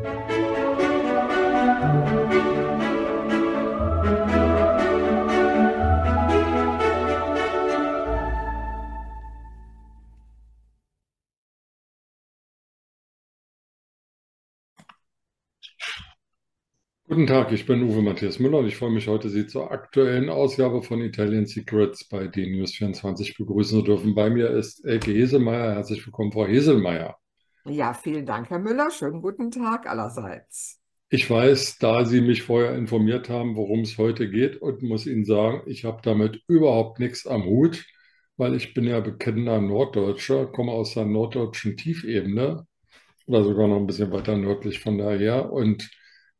Guten Tag, ich bin Uwe Matthias Müller und ich freue mich heute, Sie zur aktuellen Ausgabe von Italian Secrets bei DNews24 begrüßen zu dürfen. Bei mir ist Elke Heselmeier. Herzlich willkommen, Frau Heselmeier. Ja, vielen Dank, Herr Müller. Schönen guten Tag allerseits. Ich weiß, da Sie mich vorher informiert haben, worum es heute geht und muss Ihnen sagen, ich habe damit überhaupt nichts am Hut, weil ich bin ja bekennender Norddeutscher, komme aus der norddeutschen Tiefebene oder sogar noch ein bisschen weiter nördlich von daher und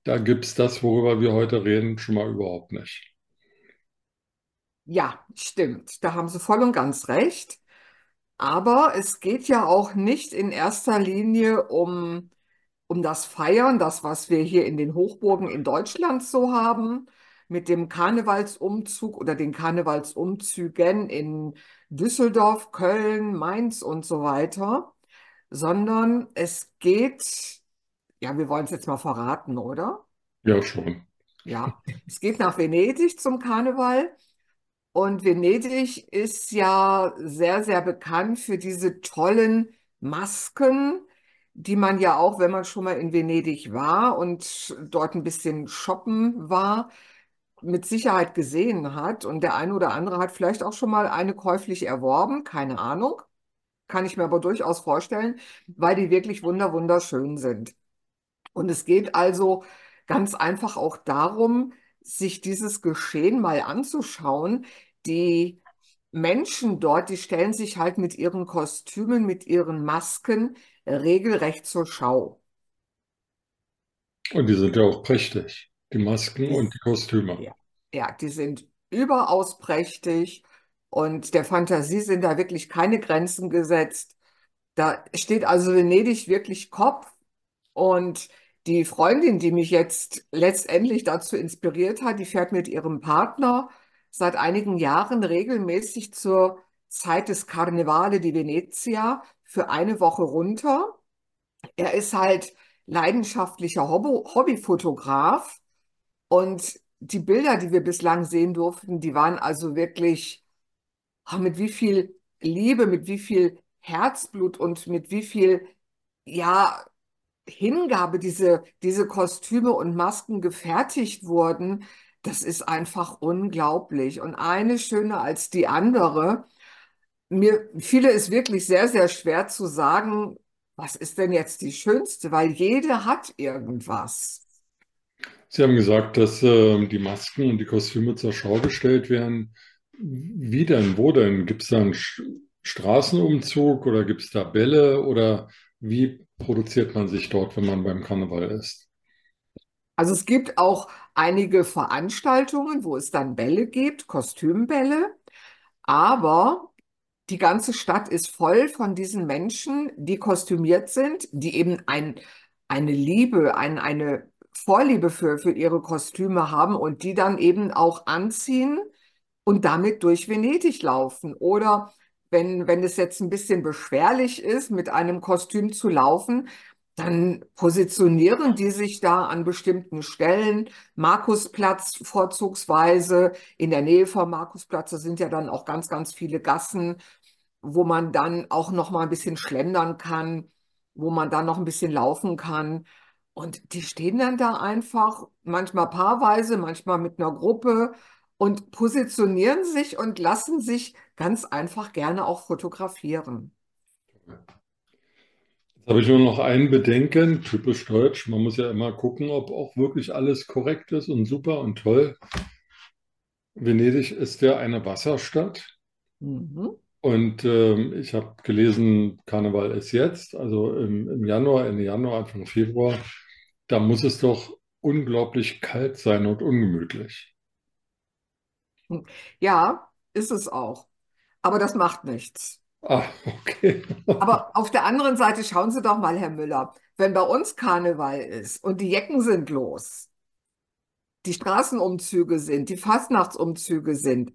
da gibt es das, worüber wir heute reden, schon mal überhaupt nicht. Ja, stimmt. Da haben Sie voll und ganz recht. Aber es geht ja auch nicht in erster Linie um, um das Feiern, das, was wir hier in den Hochburgen in Deutschland so haben, mit dem Karnevalsumzug oder den Karnevalsumzügen in Düsseldorf, Köln, Mainz und so weiter, sondern es geht ja, wir wollen es jetzt mal verraten, oder? Ja, schon. Ja, es geht nach Venedig zum Karneval. Und Venedig ist ja sehr, sehr bekannt für diese tollen Masken, die man ja auch, wenn man schon mal in Venedig war und dort ein bisschen shoppen war, mit Sicherheit gesehen hat. Und der eine oder andere hat vielleicht auch schon mal eine käuflich erworben, keine Ahnung. Kann ich mir aber durchaus vorstellen, weil die wirklich wunder, wunderschön sind. Und es geht also ganz einfach auch darum, sich dieses Geschehen mal anzuschauen. Die Menschen dort, die stellen sich halt mit ihren Kostümen, mit ihren Masken regelrecht zur Schau. Und die sind ja auch prächtig, die Masken und die Kostüme. Ja, ja, die sind überaus prächtig und der Fantasie sind da wirklich keine Grenzen gesetzt. Da steht also Venedig wirklich Kopf und die Freundin, die mich jetzt letztendlich dazu inspiriert hat, die fährt mit ihrem Partner seit einigen Jahren regelmäßig zur Zeit des Carnevale di Venezia für eine Woche runter. Er ist halt leidenschaftlicher Hobbyfotograf und die Bilder, die wir bislang sehen durften, die waren also wirklich mit wie viel Liebe, mit wie viel Herzblut und mit wie viel ja Hingabe diese, diese Kostüme und Masken gefertigt wurden, das ist einfach unglaublich. Und eine schöner als die andere. Mir fiel es wirklich sehr, sehr schwer zu sagen, was ist denn jetzt die schönste, weil jede hat irgendwas. Sie haben gesagt, dass äh, die Masken und die Kostüme zur Schau gestellt werden. Wie denn? Wo denn? Gibt es da einen Straßenumzug oder gibt es da Bälle oder wie produziert man sich dort, wenn man beim Karneval ist? Also es gibt auch einige Veranstaltungen, wo es dann Bälle gibt, Kostümbälle, aber die ganze Stadt ist voll von diesen Menschen, die kostümiert sind, die eben ein, eine Liebe, ein, eine Vorliebe für, für ihre Kostüme haben und die dann eben auch anziehen und damit durch Venedig laufen. Oder wenn, wenn es jetzt ein bisschen beschwerlich ist, mit einem Kostüm zu laufen, dann positionieren die sich da an bestimmten Stellen. Markusplatz vorzugsweise. In der Nähe vom Markusplatz sind ja dann auch ganz, ganz viele Gassen, wo man dann auch noch mal ein bisschen schlendern kann, wo man dann noch ein bisschen laufen kann. Und die stehen dann da einfach, manchmal paarweise, manchmal mit einer Gruppe und positionieren sich und lassen sich ganz einfach gerne auch fotografieren. Jetzt habe ich nur noch ein Bedenken, typisch deutsch. Man muss ja immer gucken, ob auch wirklich alles korrekt ist und super und toll. Venedig ist ja eine Wasserstadt. Mhm. Und ähm, ich habe gelesen, Karneval ist jetzt, also im, im Januar, Ende Januar, Anfang Februar. Da muss es doch unglaublich kalt sein und ungemütlich. Ja, ist es auch. Aber das macht nichts. Ah, okay. Aber auf der anderen Seite schauen Sie doch mal, Herr Müller, wenn bei uns Karneval ist und die Jecken sind los, die Straßenumzüge sind, die Fastnachtsumzüge sind,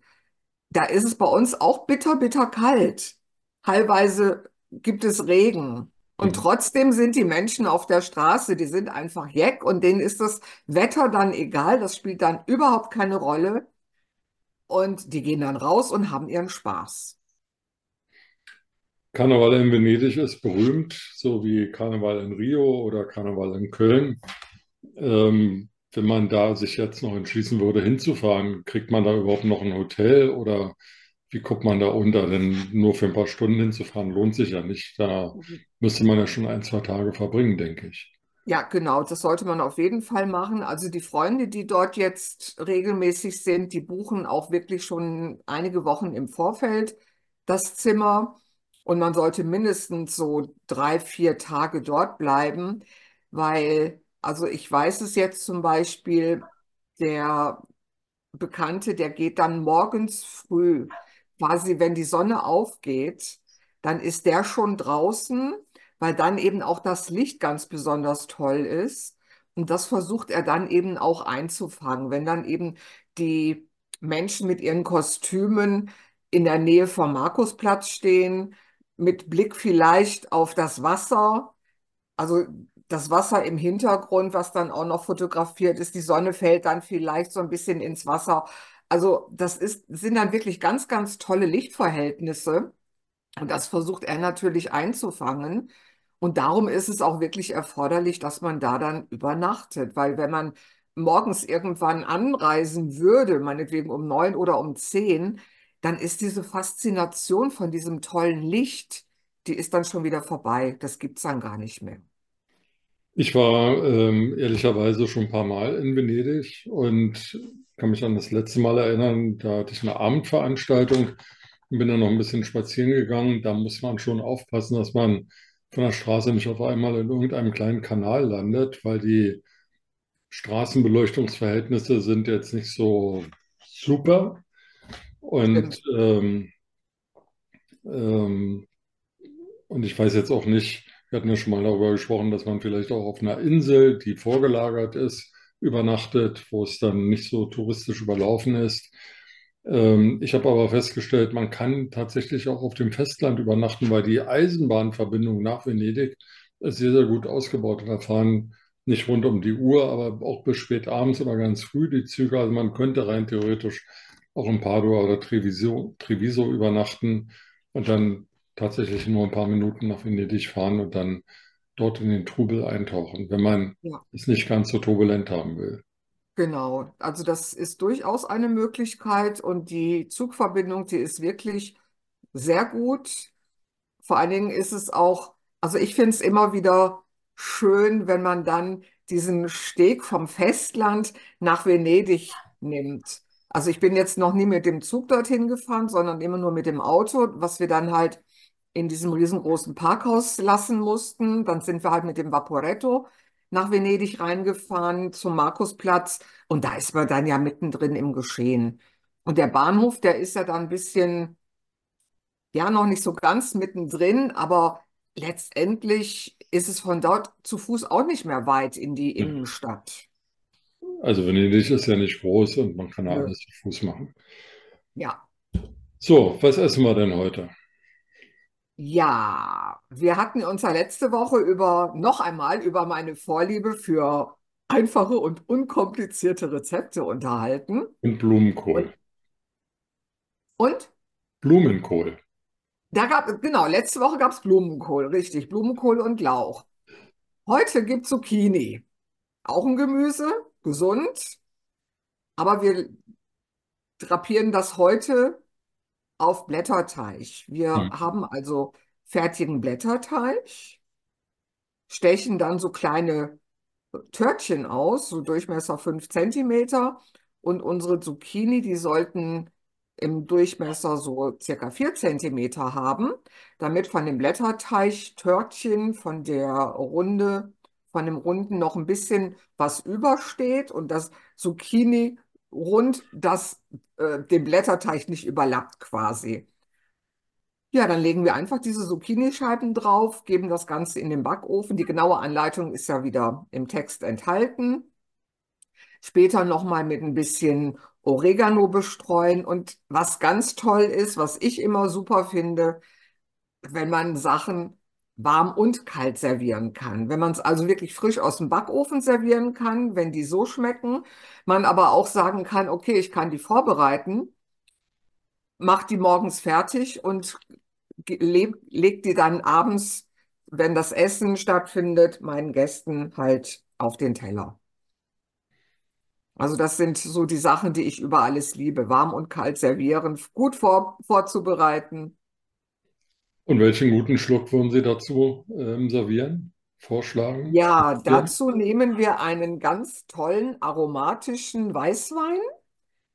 da ist es bei uns auch bitter, bitter kalt. Teilweise gibt es Regen. Und trotzdem sind die Menschen auf der Straße, die sind einfach jeck und denen ist das Wetter dann egal, das spielt dann überhaupt keine Rolle. Und die gehen dann raus und haben ihren Spaß. Karneval in Venedig ist berühmt, so wie Karneval in Rio oder Karneval in Köln. Ähm, wenn man da sich jetzt noch entschließen würde, hinzufahren, kriegt man da überhaupt noch ein Hotel oder wie guckt man da unter? Denn nur für ein paar Stunden hinzufahren lohnt sich ja nicht. Da müsste man ja schon ein, zwei Tage verbringen, denke ich. Ja, genau, das sollte man auf jeden Fall machen. Also die Freunde, die dort jetzt regelmäßig sind, die buchen auch wirklich schon einige Wochen im Vorfeld das Zimmer. Und man sollte mindestens so drei, vier Tage dort bleiben, weil, also ich weiß es jetzt zum Beispiel, der Bekannte, der geht dann morgens früh, quasi wenn die Sonne aufgeht, dann ist der schon draußen weil dann eben auch das Licht ganz besonders toll ist. Und das versucht er dann eben auch einzufangen. Wenn dann eben die Menschen mit ihren Kostümen in der Nähe vom Markusplatz stehen, mit Blick vielleicht auf das Wasser, also das Wasser im Hintergrund, was dann auch noch fotografiert ist, die Sonne fällt dann vielleicht so ein bisschen ins Wasser. Also das ist, sind dann wirklich ganz, ganz tolle Lichtverhältnisse. Und das versucht er natürlich einzufangen. Und darum ist es auch wirklich erforderlich, dass man da dann übernachtet, weil wenn man morgens irgendwann anreisen würde, meinetwegen um neun oder um zehn, dann ist diese Faszination von diesem tollen Licht, die ist dann schon wieder vorbei. Das gibt es dann gar nicht mehr. Ich war ähm, ehrlicherweise schon ein paar Mal in Venedig und kann mich an das letzte Mal erinnern, da hatte ich eine Abendveranstaltung und bin dann noch ein bisschen spazieren gegangen. Da muss man schon aufpassen, dass man von der Straße nicht auf einmal in irgendeinem kleinen Kanal landet, weil die Straßenbeleuchtungsverhältnisse sind jetzt nicht so super. Und, ähm, ähm, und ich weiß jetzt auch nicht, wir hatten ja schon mal darüber gesprochen, dass man vielleicht auch auf einer Insel, die vorgelagert ist, übernachtet, wo es dann nicht so touristisch überlaufen ist. Ähm, ich habe aber festgestellt, man kann tatsächlich auch auf dem Festland übernachten, weil die Eisenbahnverbindung nach Venedig ist sehr, sehr gut ausgebaut. Da fahren nicht rund um die Uhr, aber auch bis spät abends oder ganz früh die Züge. Also man könnte rein theoretisch auch in Padua oder Treviso, Treviso übernachten und dann tatsächlich nur ein paar Minuten nach Venedig fahren und dann dort in den Trubel eintauchen, wenn man ja. es nicht ganz so turbulent haben will. Genau, also das ist durchaus eine Möglichkeit und die Zugverbindung, die ist wirklich sehr gut. Vor allen Dingen ist es auch, also ich finde es immer wieder schön, wenn man dann diesen Steg vom Festland nach Venedig nimmt. Also ich bin jetzt noch nie mit dem Zug dorthin gefahren, sondern immer nur mit dem Auto, was wir dann halt in diesem riesengroßen Parkhaus lassen mussten. Dann sind wir halt mit dem Vaporetto nach Venedig reingefahren zum Markusplatz und da ist man dann ja mittendrin im Geschehen. Und der Bahnhof, der ist ja dann ein bisschen, ja, noch nicht so ganz mittendrin, aber letztendlich ist es von dort zu Fuß auch nicht mehr weit in die Innenstadt. Also Venedig ist ja nicht groß und man kann ja. alles zu Fuß machen. Ja. So, was essen wir denn heute? Ja, wir hatten uns ja letzte Woche über noch einmal über meine Vorliebe für einfache und unkomplizierte Rezepte unterhalten. Und Blumenkohl. Und? Blumenkohl. Da gab, genau, letzte Woche gab es Blumenkohl, richtig, Blumenkohl und Lauch. Heute gibt es Zucchini. Auch ein Gemüse, gesund. Aber wir drapieren das heute auf Blätterteig. Wir hm. haben also fertigen Blätterteig, stechen dann so kleine Törtchen aus, so Durchmesser 5 cm. Und unsere Zucchini, die sollten im Durchmesser so circa 4 cm haben, damit von dem Blätterteig Törtchen, von der Runde, von dem Runden noch ein bisschen was übersteht und das Zucchini rund das äh, den Blätterteig nicht überlappt quasi. Ja, dann legen wir einfach diese Zucchini-Scheiben drauf, geben das Ganze in den Backofen. Die genaue Anleitung ist ja wieder im Text enthalten. Später nochmal mit ein bisschen Oregano bestreuen. Und was ganz toll ist, was ich immer super finde, wenn man Sachen warm und kalt servieren kann. Wenn man es also wirklich frisch aus dem Backofen servieren kann, wenn die so schmecken, man aber auch sagen kann, okay, ich kann die vorbereiten, mach die morgens fertig und leg die dann abends, wenn das Essen stattfindet, meinen Gästen halt auf den Teller. Also das sind so die Sachen, die ich über alles liebe. Warm und kalt servieren, gut vor, vorzubereiten. Und welchen guten Schluck würden Sie dazu ähm, servieren, vorschlagen? Ja, dazu nehmen wir einen ganz tollen aromatischen Weißwein,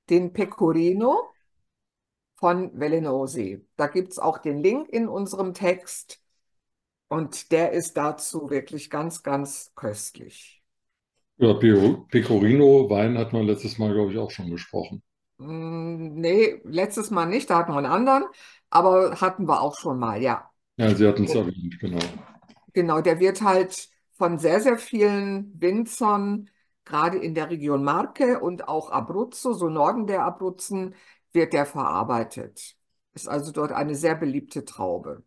den Pecorino von Velenosi. Da gibt es auch den Link in unserem Text und der ist dazu wirklich ganz, ganz köstlich. Über Pecorino-Wein hat man letztes Mal, glaube ich, auch schon gesprochen. Mm, nee, letztes Mal nicht, da hatten wir einen anderen, aber hatten wir auch schon mal, ja. Ja, Sie hatten es erwähnt, genau. Genau, der wird halt von sehr, sehr vielen Winzern, gerade in der Region Marke und auch Abruzzo, so Norden der Abruzzen, wird der verarbeitet. Ist also dort eine sehr beliebte Traube.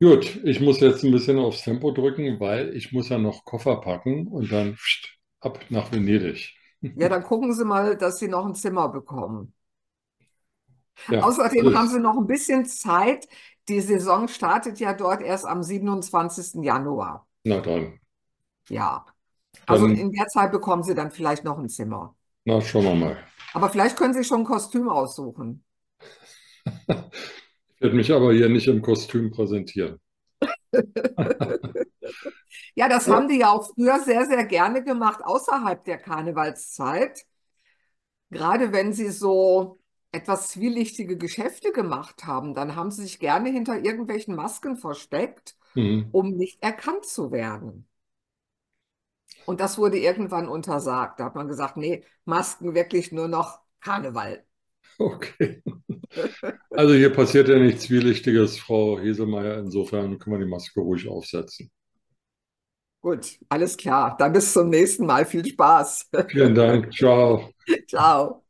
Gut, ich muss jetzt ein bisschen aufs Tempo drücken, weil ich muss ja noch Koffer packen und dann ab nach Venedig. Ja, dann gucken Sie mal, dass Sie noch ein Zimmer bekommen. Ja, Außerdem alles. haben Sie noch ein bisschen Zeit. Die Saison startet ja dort erst am 27. Januar. Na dann. Ja. Also dann, in der Zeit bekommen Sie dann vielleicht noch ein Zimmer. Na, schauen wir mal. Aber vielleicht können Sie schon ein Kostüm aussuchen. Ich werde mich aber hier nicht im Kostüm präsentieren. ja, das haben die ja auch früher sehr, sehr gerne gemacht, außerhalb der Karnevalszeit. Gerade wenn sie so etwas zwielichtige Geschäfte gemacht haben, dann haben sie sich gerne hinter irgendwelchen Masken versteckt, mhm. um nicht erkannt zu werden. Und das wurde irgendwann untersagt. Da hat man gesagt, nee, Masken wirklich nur noch Karneval. Okay. Also hier passiert ja nichts Zwielichtiges, Frau Heselmeier. Insofern können wir die Maske ruhig aufsetzen. Gut, alles klar. Dann bis zum nächsten Mal. Viel Spaß. Vielen Dank. Ciao. Ciao.